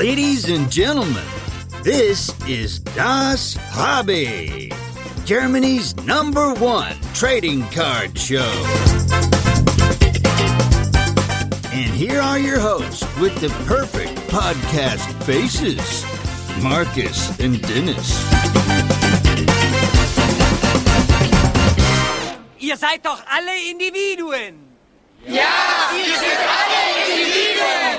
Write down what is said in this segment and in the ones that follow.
Ladies and gentlemen, this is Das Hobby, Germany's number one trading card show. And here are your hosts with the perfect podcast faces Marcus and Dennis. Ihr seid doch alle Individuen. Ja, wir sind alle Individuen.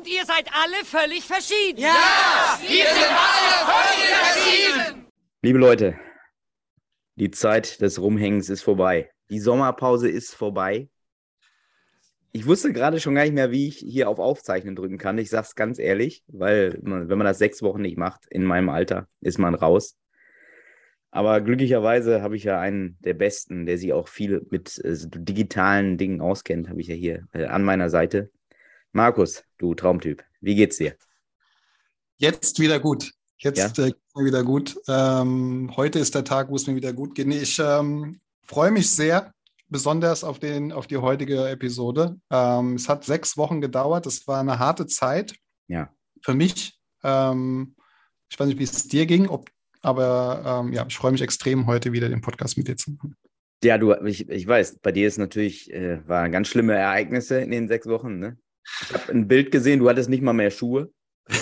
Und ihr seid alle völlig verschieden. Ja, wir sind alle völlig verschieden. Liebe Leute, die Zeit des Rumhängens ist vorbei. Die Sommerpause ist vorbei. Ich wusste gerade schon gar nicht mehr, wie ich hier auf Aufzeichnen drücken kann. Ich sage es ganz ehrlich, weil man, wenn man das sechs Wochen nicht macht, in meinem Alter, ist man raus. Aber glücklicherweise habe ich ja einen der Besten, der sich auch viel mit äh, digitalen Dingen auskennt, habe ich ja hier äh, an meiner Seite. Markus, du Traumtyp, wie geht's dir? Jetzt wieder gut. Jetzt ja? äh, mir wieder gut. Ähm, heute ist der Tag, wo es mir wieder gut geht. Nee, ich ähm, freue mich sehr, besonders auf, den, auf die heutige Episode. Ähm, es hat sechs Wochen gedauert. Es war eine harte Zeit. Ja. Für mich. Ähm, ich weiß nicht, wie es dir ging, ob, aber ähm, ja, ich freue mich extrem, heute wieder den Podcast mit dir zu machen. Ja, du, ich, ich weiß, bei dir ist natürlich, äh, waren ganz schlimme Ereignisse in den sechs Wochen. Ne? Ich habe ein Bild gesehen, du hattest nicht mal mehr Schuhe.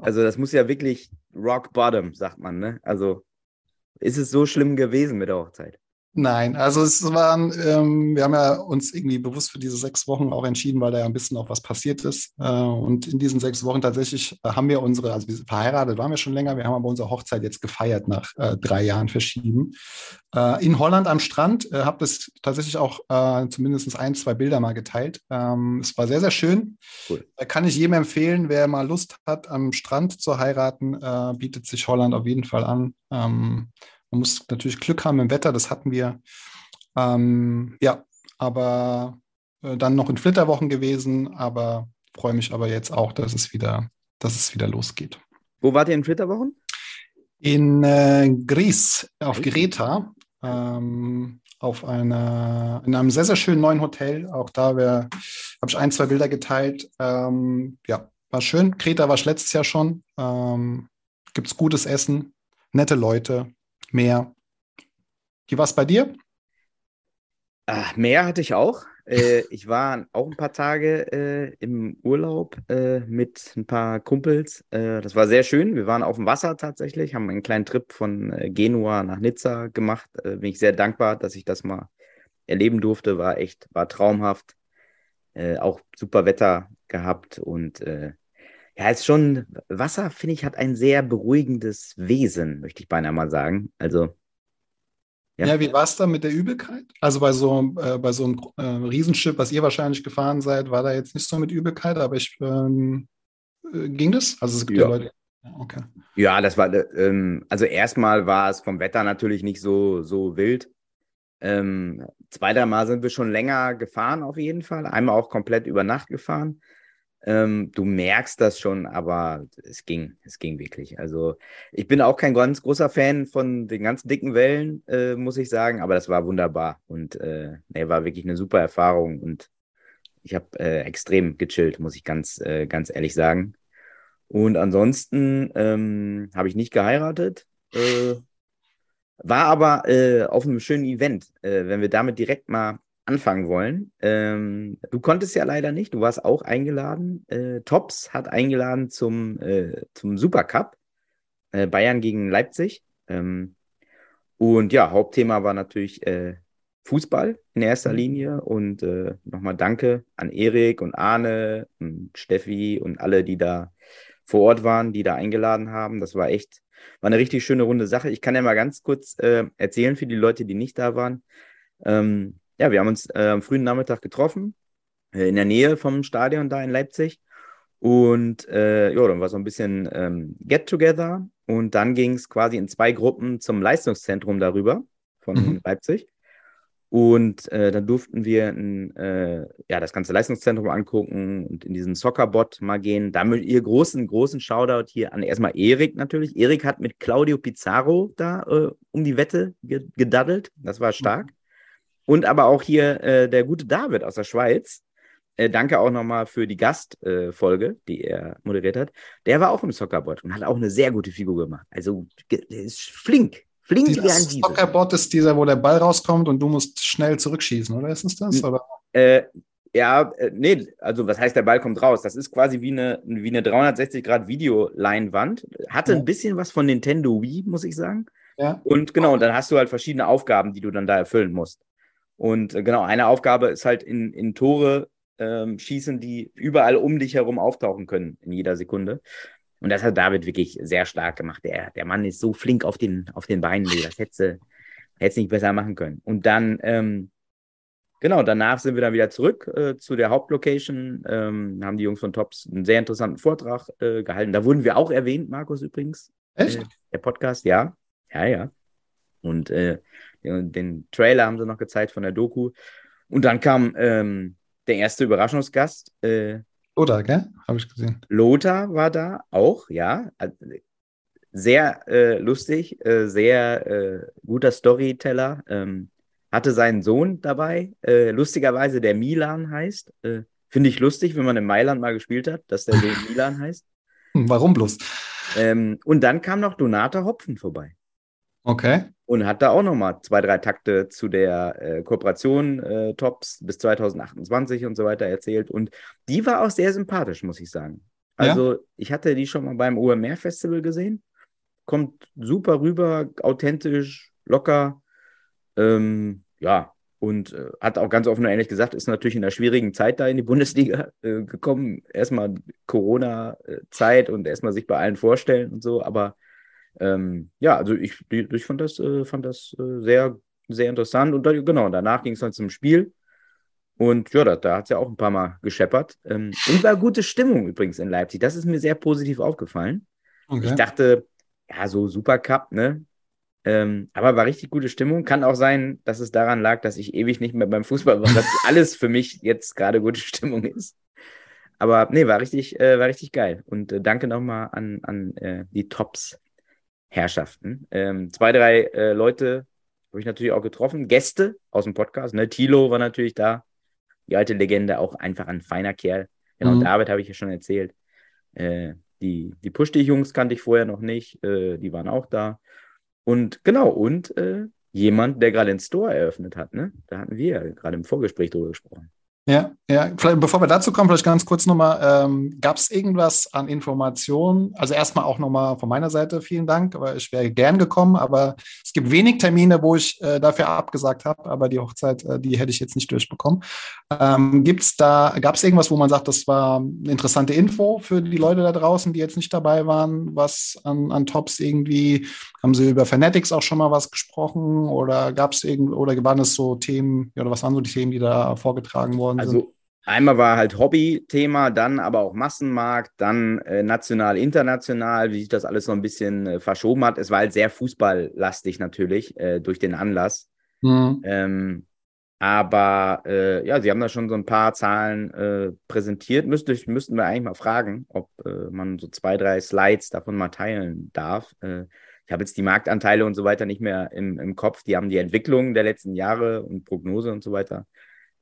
Also das muss ja wirklich rock bottom, sagt man. Ne? Also ist es so schlimm gewesen mit der Hochzeit? Nein, also es waren, ähm, wir haben ja uns irgendwie bewusst für diese sechs Wochen auch entschieden, weil da ja ein bisschen auch was passiert ist. Äh, und in diesen sechs Wochen tatsächlich äh, haben wir unsere, also wir verheiratet waren wir schon länger, wir haben aber unsere Hochzeit jetzt gefeiert nach äh, drei Jahren verschieben. Äh, in Holland am Strand, äh, habe das tatsächlich auch äh, zumindest ein, zwei Bilder mal geteilt. Ähm, es war sehr, sehr schön. Cool. Da kann ich jedem empfehlen, wer mal Lust hat, am Strand zu heiraten, äh, bietet sich Holland auf jeden Fall an. Ähm, man muss natürlich Glück haben im Wetter, das hatten wir. Ähm, ja, aber äh, dann noch in Flitterwochen gewesen, aber freue mich aber jetzt auch, dass es wieder, dass es wieder losgeht. Wo wart ihr in Flitterwochen? In äh, Gries auf Greta. Ähm, auf einer, in einem sehr, sehr schönen neuen Hotel. Auch da habe ich ein, zwei Bilder geteilt. Ähm, ja, war schön. Kreta war ich letztes Jahr schon. Ähm, Gibt es gutes Essen, nette Leute mehr. Wie war es bei dir? Ach, mehr hatte ich auch. Äh, ich war auch ein paar Tage äh, im Urlaub äh, mit ein paar Kumpels. Äh, das war sehr schön. Wir waren auf dem Wasser tatsächlich, haben einen kleinen Trip von äh, Genua nach Nizza gemacht. Äh, bin ich sehr dankbar, dass ich das mal erleben durfte. War echt, war traumhaft. auch super Wetter gehabt und ja, ist schon, Wasser, finde ich, hat ein sehr beruhigendes Wesen, möchte ich beinahe mal sagen. Also. Ja, ja wie war es da mit der Übelkeit? Also bei so, äh, bei so einem äh, Riesenschiff, was ihr wahrscheinlich gefahren seid, war da jetzt nicht so mit Übelkeit, aber ich, ähm, äh, ging das? Also es gibt ja, ja Leute. Okay. Ja, das war, ähm, also erstmal war es vom Wetter natürlich nicht so, so wild. Ähm, zweiter Mal sind wir schon länger gefahren auf jeden Fall. Einmal auch komplett über Nacht gefahren. Ähm, du merkst das schon, aber es ging, es ging wirklich. Also ich bin auch kein ganz großer Fan von den ganzen dicken Wellen, äh, muss ich sagen, aber das war wunderbar und äh, nee, war wirklich eine super Erfahrung und ich habe äh, extrem gechillt, muss ich ganz, äh, ganz ehrlich sagen. Und ansonsten ähm, habe ich nicht geheiratet, äh, war aber äh, auf einem schönen Event. wenn wir damit direkt mal anfangen wollen. Ähm, du konntest ja leider nicht, du warst auch eingeladen. Äh, Tops hat eingeladen zum, äh, zum Supercup. Äh, Bayern gegen Leipzig. Ähm, und ja, Hauptthema war natürlich äh, Fußball in erster mhm. Linie. Und äh, nochmal danke an Erik und Arne und Steffi und alle, die da vor Ort waren, die da eingeladen haben. Das war echt, war eine richtig schöne runde Sache. Ich kann ja mal ganz kurz äh, erzählen für die Leute, die nicht da waren. Ähm, ja, wir haben uns äh, am frühen Nachmittag getroffen, äh, in der Nähe vom Stadion da in Leipzig. Und äh, ja, dann war so ein bisschen ähm, Get-Together. Und dann ging es quasi in zwei Gruppen zum Leistungszentrum darüber von mhm. Leipzig. Und äh, dann durften wir ein, äh, ja, das ganze Leistungszentrum angucken und in diesen Soccerbot mal gehen. Damit ihr großen, großen Shoutout hier an erstmal Erik natürlich. Erik hat mit Claudio Pizarro da äh, um die Wette gedaddelt. Das war stark. Und aber auch hier äh, der gute David aus der Schweiz, äh, danke auch nochmal für die Gastfolge, äh, die er moderiert hat. Der war auch im Soccerboard und hat auch eine sehr gute Figur gemacht. Also, der ist flink. Flink wie ein Dieser Soccerboard ist dieser, wo der Ball rauskommt und du musst schnell zurückschießen, oder ist es das? Oder? Äh, ja, äh, nee, also was heißt, der Ball kommt raus? Das ist quasi wie eine, wie eine 360-Grad-Videoleinwand. Hatte Ja. ein bisschen was von Nintendo Wii, muss ich sagen. Ja. Und genau, und dann hast du halt verschiedene Aufgaben, die du dann da erfüllen musst. Und äh, genau, eine Aufgabe ist halt in, in Tore ähm, schießen, die überall um dich herum auftauchen können in jeder Sekunde. Und das hat David wirklich sehr stark gemacht. Der, der Mann ist so flink auf den, auf den Beinen, das hätte es nicht besser machen können. Und dann, ähm, genau, danach sind wir dann wieder zurück äh, zu der Hauptlocation, ähm, haben die Jungs von Tops einen sehr interessanten Vortrag äh, gehalten. Da wurden wir auch erwähnt, Markus übrigens. Echt? Äh, der Podcast, ja. Ja, ja. Und äh, den, Trailer haben sie noch gezeigt von der Doku. Und dann kam ähm, der erste Überraschungsgast. Äh, Oder, gell? Habe ich gesehen. Lothar war da auch, ja. Sehr äh, lustig, äh, sehr äh, guter Storyteller. Ähm, hatte seinen Sohn dabei, äh, lustigerweise der Milan heißt. Äh, Finde ich lustig, wenn man in Mailand mal gespielt hat, dass der Milan heißt. Warum bloß? Ähm, und dann kam noch Donata Hopfen vorbei. Okay. Und hat da auch nochmal zwei, drei Takte zu der äh, Kooperation äh, Tops bis 2028 und so weiter erzählt. Und die war auch sehr sympathisch, muss ich sagen. Also, ich hatte die schon mal beim OMR Festival gesehen. Kommt super rüber, authentisch, locker. Ähm, ja, und äh, hat auch ganz offen und ehrlich gesagt, ist natürlich in einer schwierigen Zeit da in die Bundesliga äh, gekommen. Erstmal Corona-Zeit und erstmal sich bei allen vorstellen und so. Aber ähm, ja, also ich, ich fand das, äh, fand das äh, sehr, sehr interessant. Und da, genau, danach ging es dann zum Spiel. Und ja, da, da hat es ja auch ein paar Mal gescheppert. Ähm, und war gute Stimmung übrigens in Leipzig. Das ist mir sehr positiv aufgefallen. okay. Ich dachte, ja, so Supercup, ne? Ähm, aber war richtig gute Stimmung. Kann auch sein, dass es daran lag, dass ich ewig nicht mehr beim Fußball war, dass alles für mich jetzt gerade gute Stimmung ist. Aber nee, war richtig, äh, war richtig geil. Und äh, danke nochmal an, an äh, die Tops-Herrschaften. Ähm, zwei, drei äh, Leute habe ich natürlich auch getroffen. Gäste aus dem Podcast. Ne? Tilo war natürlich da. Die alte Legende, auch einfach ein feiner Kerl. Genau, Mhm. David habe ich ja schon erzählt. Äh, die, die Push-Dich-Jungs kannte ich vorher noch nicht. Äh, die waren auch da. Und genau, und äh, jemand, der gerade den Store eröffnet hat, ne? Da hatten wir ja gerade im Vorgespräch drüber gesprochen. Ja, ja, vielleicht bevor wir dazu kommen, vielleicht ganz kurz nochmal, ähm, gab es irgendwas an Informationen? Also erstmal auch nochmal von meiner Seite vielen Dank, aber ich wäre gern gekommen, aber es gibt wenig Termine, wo ich äh, dafür abgesagt habe, aber die Hochzeit, äh, die hätte ich jetzt nicht durchbekommen. Ähm, gibt's da, gab es irgendwas, wo man sagt, das war eine interessante Info für die Leute da draußen, die jetzt nicht dabei waren, was an, an Tops irgendwie, haben sie über Fanatics auch schon mal was gesprochen oder gab es irgend oder waren es so Themen, oder was waren so die Themen, die da vorgetragen worden sind? Also einmal war halt Hobby-Thema, dann aber auch Massenmarkt, dann äh, national, international, wie sich das alles so ein bisschen äh, verschoben hat. Es war halt sehr fußballlastig natürlich äh, durch den Anlass. Mhm. Ähm, aber äh, ja, sie haben da schon so ein paar Zahlen äh, präsentiert. Müsste, müssten wir eigentlich mal fragen, ob äh, man so zwei, drei Slides davon mal teilen darf. Ich habe jetzt die Marktanteile und so weiter nicht mehr im, im Kopf. Die haben die Entwicklung der letzten Jahre und Prognose und so weiter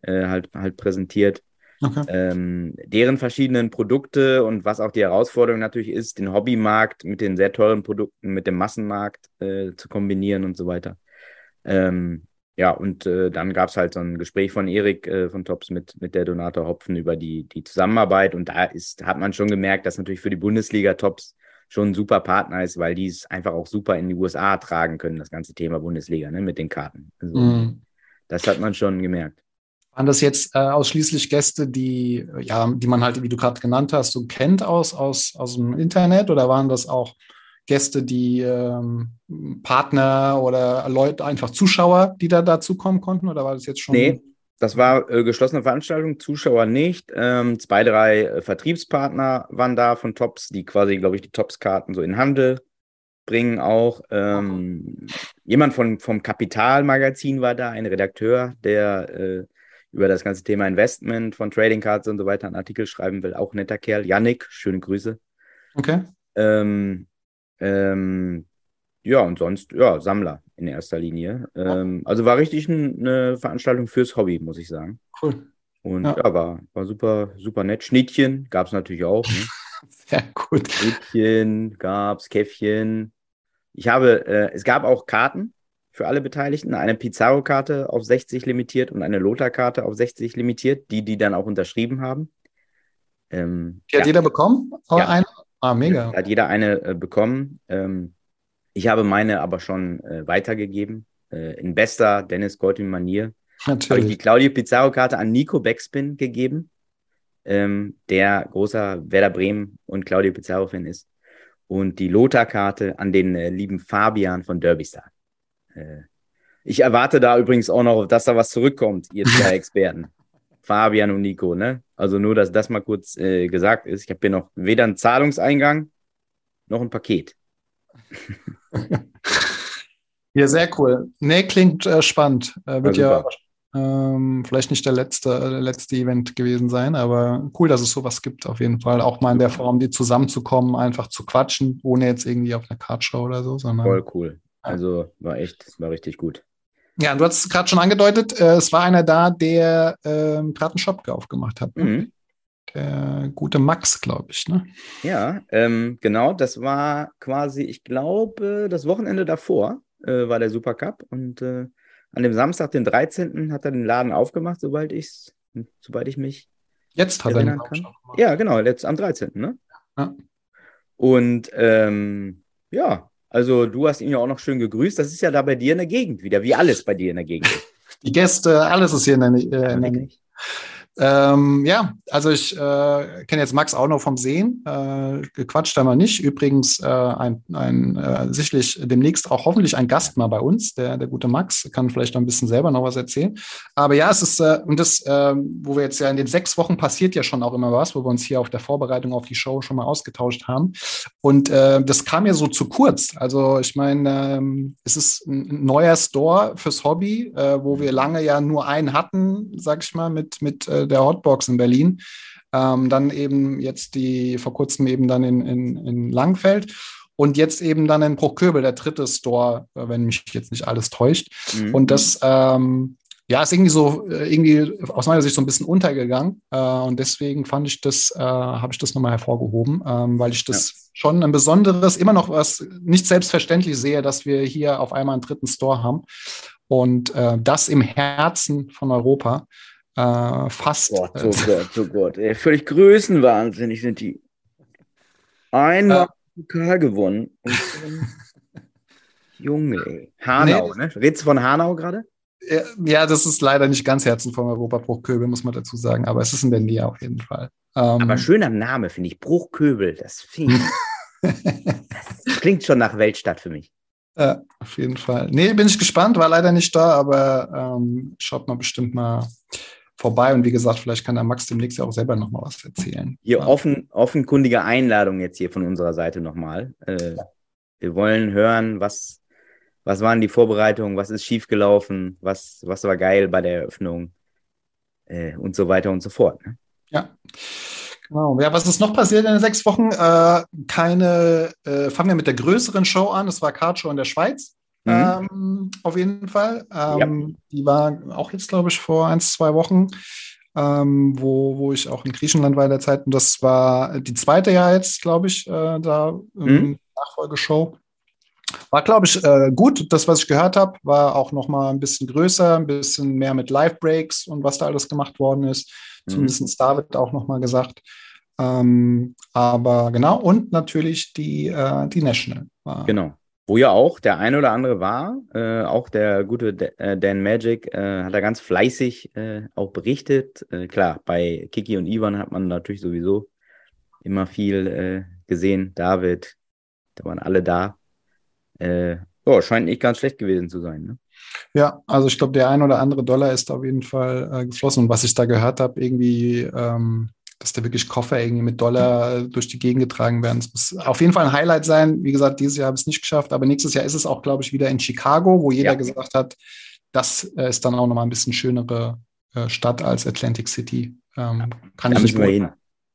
äh, halt, halt präsentiert. Okay. Ähm, deren verschiedenen Produkte und was auch die Herausforderung natürlich ist, den Hobbymarkt mit den sehr teuren Produkten, mit dem Massenmarkt äh, zu kombinieren und so weiter. Ähm, ja, und äh, dann gab es halt so ein Gespräch von Erik äh, von Tops mit, mit der Donata Hopfen über die, die Zusammenarbeit. Und da ist, hat man schon gemerkt, dass natürlich für die Bundesliga Tops schon ein super Partner ist, weil die es einfach auch super in die USA tragen können, das ganze Thema Bundesliga, ne, mit den Karten. Also, Mhm. Das hat man schon gemerkt. Waren das jetzt äh, ausschließlich Gäste, die, ja, die man halt, wie du gerade genannt hast, so kennt aus, aus, aus dem Internet oder waren das auch Gäste, die ähm, Partner oder Leute, einfach Zuschauer, die da dazukommen konnten? Oder war das jetzt schon? Nee, das war äh, geschlossene Veranstaltung, Zuschauer nicht. Ähm, zwei, drei äh, Vertriebspartner waren da von Tops, die quasi, glaube ich, die Tops-Karten so in Handel bringen auch. Ähm, jemand von, vom Kapital-Magazin war da, ein Redakteur, der äh, über das ganze Thema Investment von Trading Cards und so weiter einen Artikel schreiben will. Auch ein netter Kerl. Yannick, schöne Grüße. Okay. Ähm, ähm, ja, und sonst, ja, Sammler in erster Linie. Ähm, also war richtig ein, eine Veranstaltung fürs Hobby, muss ich sagen. Cool. Und Ja. ja, war, war super, super nett. Schnittchen gab es natürlich auch. Ne? Sehr gut. Schnittchen gab es, Käffchen. Ich habe, äh, es gab auch Karten für alle Beteiligten. Eine Pizarro-Karte auf 60 limitiert und eine Lothar-Karte auf 60 limitiert, die die dann auch unterschrieben haben. Ähm, Die hat ja. jeder bekommen? Ja. eine? Ah, mega. Hat jeder eine äh, bekommen. Ähm, ich habe meine aber schon äh, weitergegeben. Äh, in bester Dennis Geutin-Manier habe ich die. Claudio Pizarro-Karte an Nico Backspin gegeben, ähm, der großer Werder Bremen und Claudio Pizarro-Fan ist. Und die Lothar-Karte an den äh, lieben Fabian von Derbystar. Äh, ich erwarte da übrigens auch noch, dass da was zurückkommt, ihr zwei Experten. Fabian und Nico, ne? Also nur, dass das mal kurz äh, gesagt ist. Ich habe hier noch weder einen Zahlungseingang noch ein Paket. Ja, sehr cool. Nee, klingt äh, spannend. Äh, wird ja super. ähm, vielleicht nicht der letzte, äh, letzte Event gewesen sein, aber cool, dass es sowas gibt auf jeden Fall. Auch mal in der Form, die zusammenzukommen, einfach zu quatschen, ohne jetzt irgendwie auf einer Kartshow oder so, sondern. Voll cool. Also war echt, war richtig gut. Ja, du hast es gerade schon angedeutet, äh, es war einer da, der ähm, gerade einen Shop aufgemacht hat. Ne? Mhm. Der gute Max, glaube ich. Ne? Ja, ähm, genau, das war quasi, ich glaube, das Wochenende davor äh, war der Supercup und äh, an dem Samstag, den 13. hat er den Laden aufgemacht, sobald ich's, sobald ich mich Jetzt hat er erinnern einen kann. Ja, genau, jetzt am 13. Ne? Ja. Und ähm, ja, also du hast ihn ja auch noch schön gegrüßt. Das ist ja da bei dir in der Gegend wieder, wie alles bei dir in der Gegend. Die Gäste, alles ist hier in der, äh, in der Nähe. Ähm, ja, also ich äh, kenne jetzt Max auch noch vom Sehen. Äh, gequatscht wir nicht. Übrigens äh, ein, ein äh, sicherlich demnächst auch hoffentlich ein Gast mal bei uns, der, der gute Max, kann vielleicht noch ein bisschen selber noch was erzählen. Aber ja, es ist, äh, und das, äh, wo wir jetzt ja in den sechs Wochen passiert ja schon auch immer was, wo wir uns hier auf der Vorbereitung auf die Show schon mal ausgetauscht haben. Und äh, das kam ja so zu kurz. Also ich meine, ähm, es ist ein neuer Store fürs Hobby, wo wir lange ja nur einen hatten, sag ich mal, mit, mit der Hotbox in Berlin. Ähm, dann eben jetzt die, vor kurzem eben dann in, in, in Langfeld. Und jetzt eben dann in Bruchköbel, der dritte Store, äh, wenn mich jetzt nicht alles täuscht. Mhm. Und das, ähm, ja, ist irgendwie so, äh, irgendwie aus meiner Sicht so ein bisschen untergegangen. Äh, und deswegen fand ich das, äh, habe ich das nochmal hervorgehoben, ähm, weil ich das schon ein besonderes, immer noch was nicht selbstverständlich sehe, dass wir hier auf einmal einen dritten Store haben. Und äh, das im Herzen von Europa. Äh, fast. Gott, äh, oh Gott, oh Gott. Ey, völlig größenwahnsinnig sind die. Einmal Pokal gewonnen. Junge, ey. Hanau, ne? Redest du von Hanau gerade? Ja, das ist leider nicht ganz Herzen von Europa Bruchköbel, muss man dazu sagen, aber es ist in der Nähe auf jeden Fall. Ähm, Aber schöner Name, finde ich. Bruchköbel. Das, find ich, das klingt schon nach Weltstadt für mich. Ja, auf jeden Fall. Nee, bin ich gespannt, war leider nicht da, aber ähm, schaut mal bestimmt mal vorbei. Und wie gesagt, vielleicht kann der Max demnächst ja auch selber noch mal was erzählen. Hier ja. offen, offenkundige Einladung jetzt hier von unserer Seite nochmal. Äh, wir wollen hören, was, was waren die Vorbereitungen, was ist schiefgelaufen, was, was war geil bei der Eröffnung äh, und so weiter und so fort. Ne? Ja. Genau. Ja, was ist noch passiert in den sechs Wochen? Äh, keine, äh, fangen wir mit der größeren Show an. Das war Card Show in der Schweiz. Mhm. Ähm, auf jeden Fall. Ähm, Die war auch jetzt, glaube ich, vor ein, zwei Wochen, ähm, wo, wo ich auch in Griechenland war in der Zeit. Und das war die zweite Jahr jetzt, glaube ich, äh, da ähm, Mhm. Nachfolgeshow. War, glaube ich, äh, gut. Das, was ich gehört habe, war auch noch mal ein bisschen größer, ein bisschen mehr mit Live-Breaks und was da alles gemacht worden ist. Mhm. Zumindest David auch noch mal gesagt. Ähm, aber genau, und natürlich die, äh, die National. War, Genau. Wo ja auch der ein oder andere war, äh, auch der gute äh, Dan Magic äh, hat da ganz fleißig äh, auch berichtet. Äh, klar, bei Kiki und Ivan hat man natürlich sowieso immer viel äh, gesehen. David, da waren alle da. Ja, scheint nicht ganz schlecht gewesen zu sein. Ne? Ja, also ich glaube, der ein oder andere Dollar ist auf jeden Fall geflossen. Und was ich da gehört habe, irgendwie, ähm, dass da wirklich Koffer irgendwie mit Dollar äh, durch die Gegend getragen werden. Das muss auf jeden Fall ein Highlight sein. Wie gesagt, dieses Jahr habe ich es nicht geschafft, aber nächstes Jahr ist es auch, glaube ich, wieder in Chicago, wo jeder Ja. gesagt hat, das äh, ist dann auch nochmal ein bisschen schönere äh, Stadt als Atlantic City. Ähm, kann Da ich nicht müssen wir hin.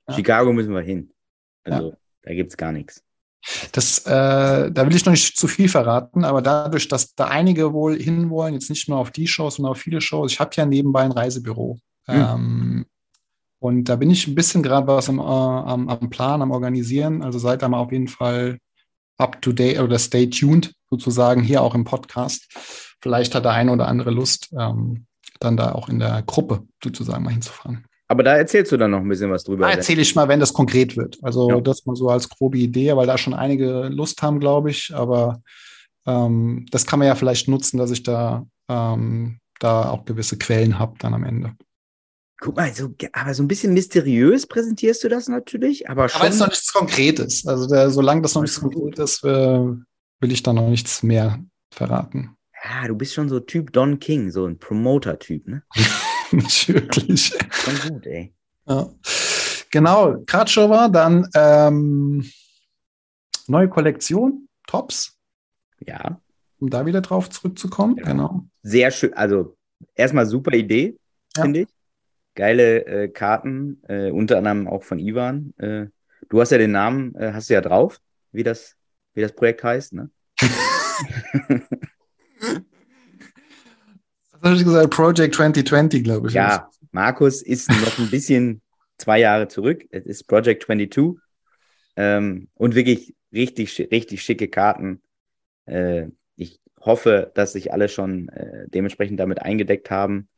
Ja. Chicago müssen wir hin. Also, da gibt es gar nichts. Das, äh, da will ich noch nicht zu viel verraten, aber dadurch, dass da einige wohl hinwollen, jetzt nicht nur auf die Shows, sondern auf viele Shows, ich habe ja nebenbei ein Reisebüro. Ähm, und da bin ich ein bisschen gerade was am, äh, am, am Plan, am Organisieren. Also seid da mal auf jeden Fall up to date oder stay tuned sozusagen hier auch im Podcast. Vielleicht hat der eine oder andere Lust, ähm, dann da auch in der Gruppe sozusagen mal hinzufahren. Aber da erzählst du dann noch ein bisschen was drüber. Da erzähle ich mal, wenn das konkret wird. Also Ja. das mal so als grobe Idee, weil da schon einige Lust haben, glaube ich. Aber ähm, das kann man ja vielleicht nutzen, dass ich da, ähm, da auch gewisse Quellen habe dann am Ende. Guck mal, so, aber so ein bisschen mysteriös präsentierst du das natürlich, aber schon. Aber es ist noch nichts Konkretes. Also der, solange das noch nichts Konkretes ist, äh, will ich da noch nichts mehr verraten. ja, du bist schon so Typ Don King, so ein Promoter-Typ, ne? Nicht wirklich. Schon gut, ey. Ja. Genau, Kratschova, dann ähm, neue Kollektion, Tops, Ja, um da wieder drauf zurückzukommen. Ja. Genau. sehr schön. Also, erstmal super Idee, Ja. finde ich. Geile äh, Karten, äh, unter anderem auch von Ivan. Äh, du hast ja den Namen, äh, hast du ja drauf, wie das, wie das Projekt heißt, ne? Was habe ich gesagt? Project 2020, glaube ich. Ja, Markus ist noch ein bisschen zwei Jahre zurück. Es ist Project 22. Ähm, und wirklich richtig, richtig schicke Karten. Äh, ich hoffe, dass sich alle schon äh, dementsprechend damit eingedeckt haben.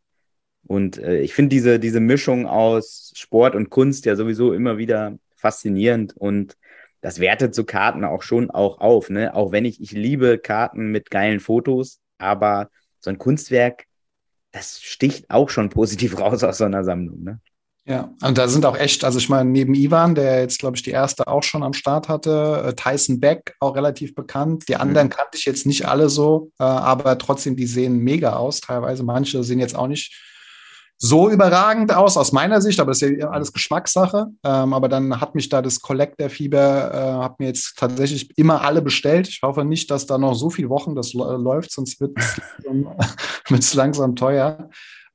Und äh, ich finde diese, diese Mischung aus Sport und Kunst ja sowieso immer wieder faszinierend und das wertet so Karten auch schon auch auf, ne? Auch wenn ich, ich liebe Karten mit geilen Fotos, aber so ein Kunstwerk, das sticht auch schon positiv raus aus so einer Sammlung, ne? Ja, und da sind auch echt, also ich meine, neben Ivan, der jetzt, glaube ich, die erste auch schon am Start hatte, äh, Tyson Beck, auch relativ bekannt. Die anderen Mhm. kannte ich jetzt nicht alle so, äh, aber trotzdem, die sehen mega aus. Teilweise manche sehen jetzt auch nicht so überragend aus aus meiner Sicht, aber das ist ja alles Geschmackssache. Ähm, aber dann hat mich da das Collector-Fieber, äh, hat mir jetzt tatsächlich immer alle bestellt. Ich hoffe nicht, dass da noch so viele Wochen das läuft, sonst wird es langsam, teuer.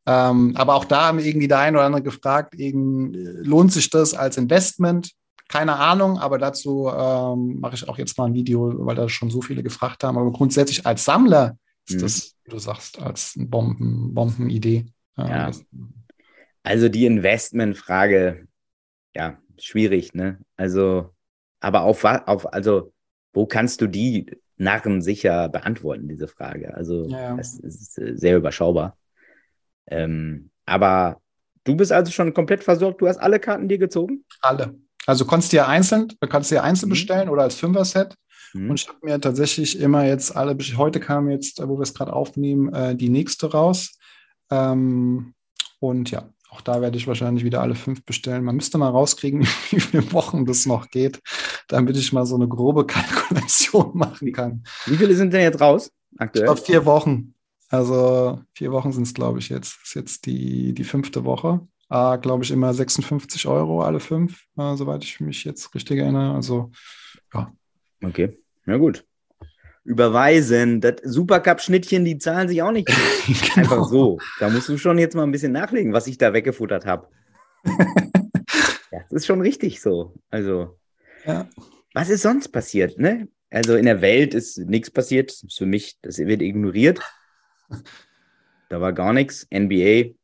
Ähm, aber auch da haben irgendwie der eine oder andere gefragt, äh, lohnt sich das als Investment? Keine Ahnung, aber dazu ähm, mache ich auch jetzt mal ein Video, weil da schon so viele gefragt haben. Aber grundsätzlich als Sammler ist Mhm. das, wie du sagst, als Bomben, Bombenidee. Ähm, Ja. Also die Investmentfrage, ja, schwierig, ne? Also, aber auf was, auf, also, wo kannst du die narrensicher beantworten, diese Frage? Also, Ja. das ist äh, sehr überschaubar. Ähm, aber du bist also schon komplett versorgt, du hast alle Karten dir gezogen? Alle. Also konntest du ja einzeln, du kannst dir einzeln Mhm. bestellen oder als Fünfer-Set. Hm? Und ich habe mir tatsächlich immer jetzt alle, heute kam jetzt, wo wir es gerade aufnehmen, äh, die nächste raus. Ähm, und ja, auch da werde ich wahrscheinlich wieder alle fünf bestellen. Man müsste mal rauskriegen, wie viele Wochen das noch geht, damit ich mal so eine grobe Kalkulation machen kann. Wie viele sind denn jetzt raus Ich aktuell? glaube, vier Wochen. Also vier Wochen sind es, glaube ich, jetzt. Das ist jetzt die, die fünfte Woche. Ah, glaube ich, immer 56 Euro alle fünf, äh, soweit ich mich jetzt richtig erinnere. Also Okay, na gut. Überweisen, das Supercup-Schnittchen, die zahlen sich auch nicht einfach genau. so. Da musst du schon jetzt mal ein bisschen nachlegen, was ich da weggefuttert habe. das ist schon richtig so. Also, Ja. was ist sonst passiert, ne? Also in der Welt ist nichts passiert. Ist für mich, das wird ignoriert. Da war gar nichts. NBA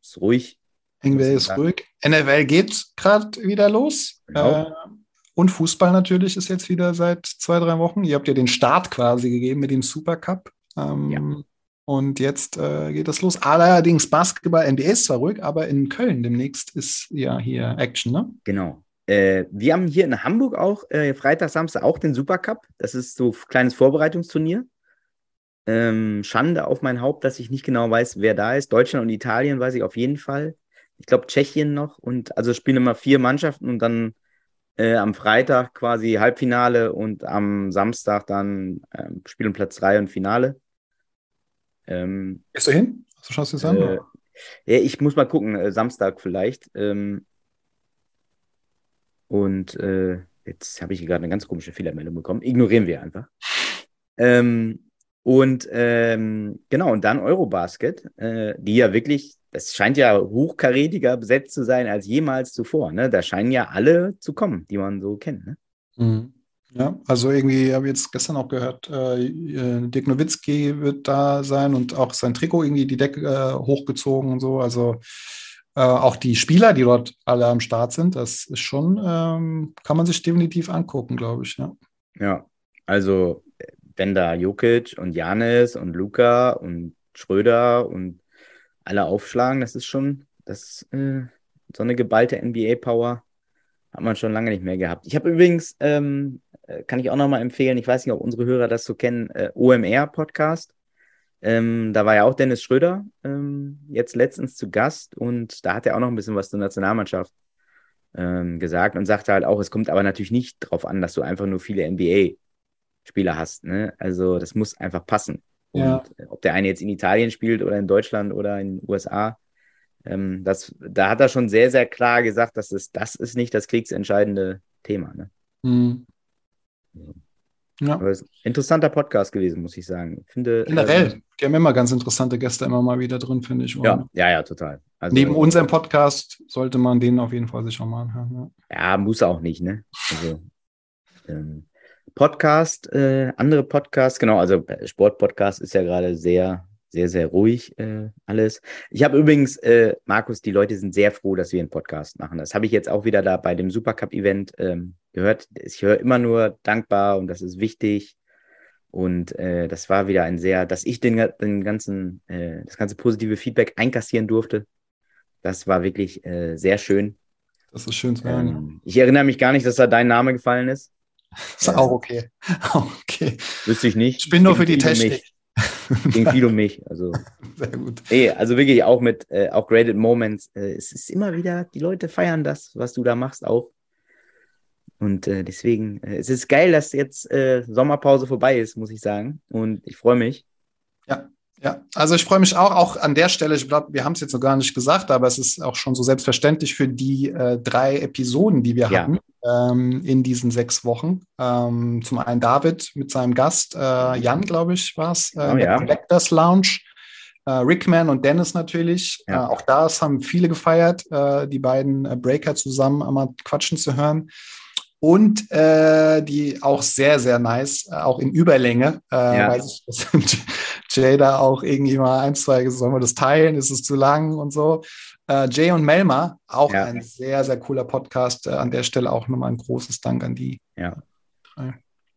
ist ruhig. NBA ist ruhig. NFL geht gerade wieder los. Genau. Äh, und Fußball natürlich ist jetzt wieder seit zwei, drei Wochen. Ihr habt ja den Start quasi gegeben mit dem Supercup. Ähm, Ja. Und jetzt äh, geht das los. Allerdings Basketball, NBA ist zwar ruhig, aber in Köln demnächst ist ja hier Action, ne? Genau. Äh, wir haben hier in Hamburg auch äh, Freitag, Samstag auch den Supercup. Das ist so ein kleines Vorbereitungsturnier. Ähm, Schande auf mein Haupt, dass ich nicht genau weiß, wer da ist. Deutschland und Italien weiß ich auf jeden Fall. Ich glaube Tschechien noch. Und also spielen immer vier Mannschaften und dann äh, am Freitag quasi Halbfinale und am Samstag dann ähm, Spiel um Platz drei und Finale. Ähm, Gehst du hin? Schaust du es an? äh, ja, ich muss mal gucken, äh, Samstag vielleicht. Ähm, und äh, jetzt habe ich gerade eine ganz komische Fehlermeldung bekommen. Ignorieren wir einfach. Ähm, und ähm, genau, und dann Eurobasket, äh, die ja wirklich, das scheint ja hochkarätiger besetzt zu sein als jemals zuvor. Ne? Da scheinen ja alle zu kommen, die man so kennt. Ne? Mhm. Ja, also irgendwie habe ich jetzt gestern auch gehört, äh, äh, Dirk Nowitzki wird da sein und auch sein Trikot irgendwie die Decke äh, hochgezogen und so. Also äh, auch die Spieler, die dort alle am Start sind, das ist schon, ähm, kann man sich definitiv angucken, glaube ich. Ja. Ja, also wenn da Jokic und Janis und Luca und Schröder und alle aufschlagen, das ist schon, das äh, so eine geballte NBA-Power hat man schon lange nicht mehr gehabt. Ich habe übrigens, ähm, äh, kann ich auch nochmal empfehlen, ich weiß nicht, ob unsere Hörer das so kennen, äh, OMR-Podcast. Ähm, da war ja auch Dennis Schröder ähm, jetzt letztens zu Gast und da hat er auch noch ein bisschen was zur Nationalmannschaft ähm, gesagt und sagte halt auch, es kommt aber natürlich nicht darauf an, dass du einfach nur viele NBA-Spieler hast. Ne? Also das muss einfach passen. Ja. Und ob der eine jetzt in Italien spielt oder in Deutschland oder in den USA, ähm, das, da hat er schon sehr, sehr klar gesagt, dass es, das ist nicht das kriegsentscheidende Thema. Ne? Mhm. Ja. Aber es ist ein interessanter Podcast gewesen, muss ich sagen. Finde, Generell, ähm, die haben immer ganz interessante Gäste immer mal wieder drin, finde ich. Und ja, ja, ja, total. Also, Neben unserem Podcast sollte man den auf jeden Fall sich auch mal anhören. Ja. Ja, muss auch nicht, ne? Also, ähm, Podcast, äh, andere Podcasts, genau, also äh, Sportpodcast ist ja gerade sehr, sehr, sehr ruhig äh, alles. Ich habe übrigens, äh, Markus, die Leute sind sehr froh, dass wir einen Podcast machen. Das habe ich jetzt auch wieder da bei dem Supercup-Event ähm, gehört. Ich höre immer nur dankbar und das ist wichtig. Und äh, das war wieder ein sehr, dass ich den, den ganzen, äh, das ganze positive Feedback einkassieren durfte. Das war wirklich äh, sehr schön. Das ist schön zu hören. Ähm, ich erinnere mich gar nicht, dass da dein Name gefallen ist. Ist auch okay. Okay. Wüsste ich nicht. Ich bin nur für die viel um mich. Technik. Ging viel um mich. Also, Sehr gut. nee, also wirklich auch mit, äh, auch Graded Moments. Äh, es ist immer wieder, die Leute feiern das, was du da machst, auch. Und äh, deswegen, äh, es ist geil, dass jetzt äh, Sommerpause vorbei ist, muss ich sagen. Und ich freue mich. Ja, also ich freue mich auch, auch an der Stelle, ich glaube, wir haben es jetzt noch gar nicht gesagt, aber es ist auch schon so selbstverständlich für die äh, drei Episoden, die wir Ja. hatten ähm, in diesen sechs Wochen. Ähm, zum einen David mit seinem Gast, äh, Jan, glaube ich, war es, äh, Oh, ja. Collectors Lounge. Äh, Rickman und Dennis natürlich. Ja. Äh, auch das haben viele gefeiert, äh, die beiden äh, Breaker zusammen einmal quatschen zu hören. Und die auch sehr, sehr nice, auch in Überlänge. Ja. Weiß ich, dass Jay da auch irgendwie mal ein, zwei, sollen wir das teilen? Ist es zu lang und so? Äh, Jay und Melma, auch Ja. ein sehr, sehr cooler Podcast. Äh, an der Stelle auch nochmal ein großes Dank an die. Ja. Ja.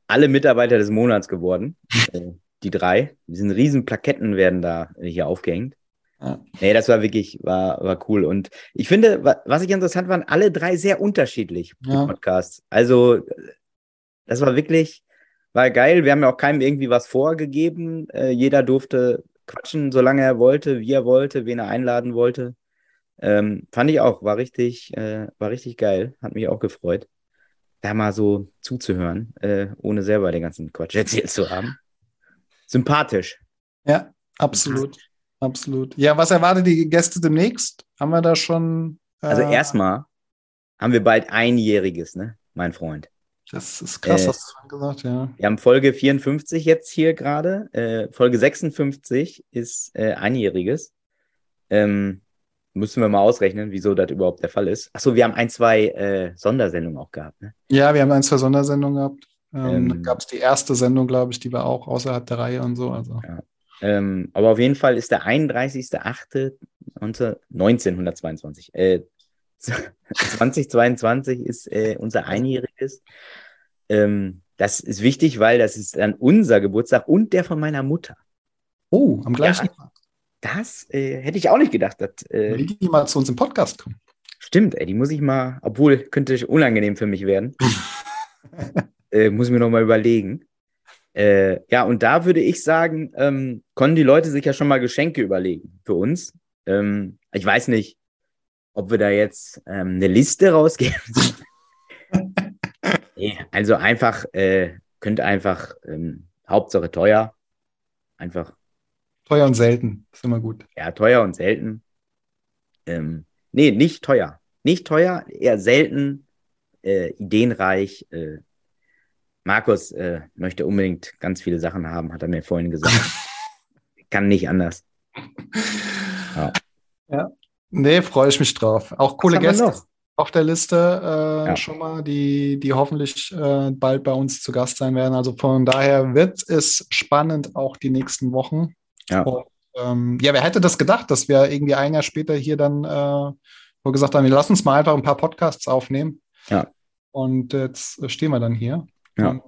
Alle Mitarbeiter des Monats geworden. äh, die drei. Diese riesen Plaketten werden da hier aufgehängt. Ja. Nee, das war wirklich, war, war cool. Und ich finde, wa- was ich interessant waren, alle drei sehr unterschiedlich, die Ja. Podcasts. Also, das war wirklich, war geil. Wir haben ja auch keinem irgendwie was vorgegeben. Äh, jeder durfte quatschen, solange er wollte, wie er wollte, wen er einladen wollte. Ähm, fand ich auch, war richtig, äh, war richtig geil. Hat mich auch gefreut, da mal so zuzuhören, äh, ohne selber den ganzen Quatsch erzählt zu haben. Sympathisch. Ja, absolut. Absolut. Ja, was erwartet die Gäste demnächst? Haben wir da schon. Äh, Also erstmal haben wir bald einjähriges, ne, mein Freund. Das ist krass, äh, hast du gesagt, ja. Wir haben Folge 54 jetzt hier gerade. Äh, Folge 56 ist äh, einjähriges. Ähm, müssen wir mal ausrechnen, wieso das überhaupt der Fall ist. Achso, wir haben ein, zwei äh, Sondersendungen auch gehabt. Ne? Ja, wir haben ein, zwei Sondersendungen gehabt. Ähm, Ähm, dann gab es die erste Sendung, glaube ich, die war auch außerhalb der Reihe und so. Also. Ähm, aber auf jeden Fall ist der 31.08.1922. Äh, 2022 ist äh, unser Einjähriges. Ähm, das ist wichtig, weil das ist dann unser Geburtstag und der von meiner Mutter. Oh, am gleichen Tag. Das äh, hätte ich auch nicht gedacht. Das, äh, Will die mal zu uns im Podcast kommen? Stimmt, ey, die muss ich mal, obwohl könnte unangenehm für mich werden. äh, muss ich mir noch mal überlegen. Äh, ja, und da würde ich sagen, ähm, konnten die Leute sich ja schon mal Geschenke überlegen für uns. Ähm, ich weiß nicht, ob wir da jetzt ähm, eine Liste rausgeben. nee, also einfach, äh, könnte einfach, ähm, Hauptsache teuer. Einfach Teuer und selten. Ist immer gut. ja, teuer und selten. Ähm, nee, nicht teuer. Nicht teuer, eher selten, äh, ideenreich. Äh, Markus äh, möchte unbedingt ganz viele Sachen haben, hat er mir vorhin gesagt. Kann nicht anders. Nee, freue ich mich drauf. Auch coole Gäste auf der Liste äh, Ja. schon mal, die, die hoffentlich äh, bald bei uns zu Gast sein werden. Also von daher wird es spannend auch die nächsten Wochen. Ja. Und, ähm, ja, wer hätte das gedacht, dass wir irgendwie ein Jahr später hier dann äh, wo gesagt haben, wir lassen uns mal einfach ein paar Podcasts aufnehmen. Ja. Und jetzt stehen wir dann hier. Ja.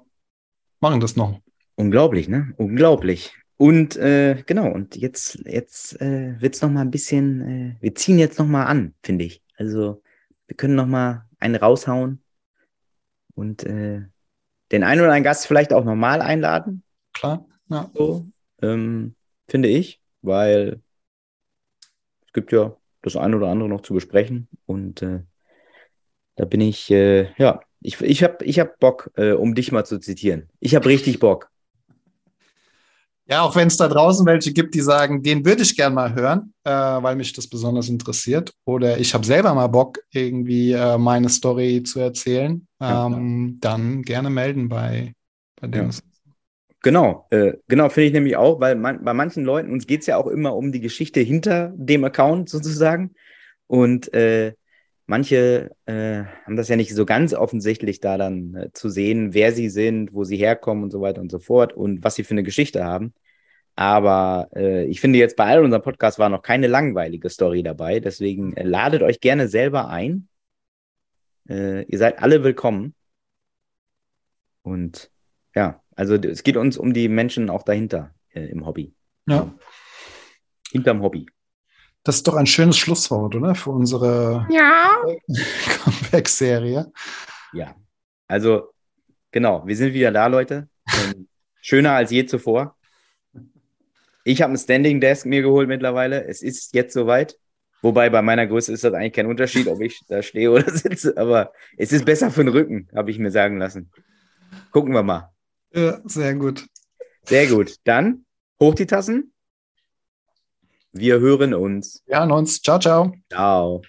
Machen das noch. Unglaublich, ne? Unglaublich. Und äh, genau, und jetzt, jetzt äh, wird es nochmal ein bisschen, äh, wir ziehen jetzt nochmal an, finde ich. Also wir können nochmal einen raushauen und äh, den einen oder einen Gast vielleicht auch nochmal einladen. Klar. Ja. So, ähm, finde ich, weil es gibt ja das eine oder andere noch zu besprechen. Und äh, da bin ich, äh, ja, ich, ich habe ich hab Bock, äh, um dich mal zu zitieren. Ich habe richtig Bock. Ja, auch wenn es da draußen welche gibt, die sagen, den würde ich gern mal hören, äh, weil mich das besonders interessiert. Oder ich habe selber mal Bock, irgendwie äh, meine Story zu erzählen. Ähm, dann gerne melden bei, bei Dennis. Ja. Genau, äh, genau, finde ich nämlich auch, weil man, bei manchen Leuten, uns geht es ja auch immer um die Geschichte hinter dem Account sozusagen. Und äh, manche äh, haben das ja nicht so ganz offensichtlich da dann äh, zu sehen, wer sie sind, wo sie herkommen und so weiter und so fort und was sie für eine Geschichte haben. Aber äh, ich finde jetzt bei all unseren Podcasts war noch keine langweilige Story dabei. Deswegen äh, ladet euch gerne selber ein. Äh, ihr seid alle willkommen. Und ja, also es geht uns um die Menschen auch dahinter äh, im Hobby. Ja. Hinterm Hobby. Das ist doch ein schönes Schlusswort, oder? Für unsere Ja. Comeback-Serie. Ja. Also, genau, wir sind wieder da, Leute. Ähm, schöner als je zuvor. Ich habe ein Standing Desk mir geholt mittlerweile. Es ist jetzt soweit. Wobei bei meiner Größe ist das eigentlich kein Unterschied, ob ich da stehe oder sitze. Aber es ist besser für den Rücken, habe ich mir sagen lassen. Gucken wir mal. Ja, sehr gut. Sehr gut. Dann hoch die Tassen. Wir hören uns. Wir hören uns. Ciao, ciao. Ciao.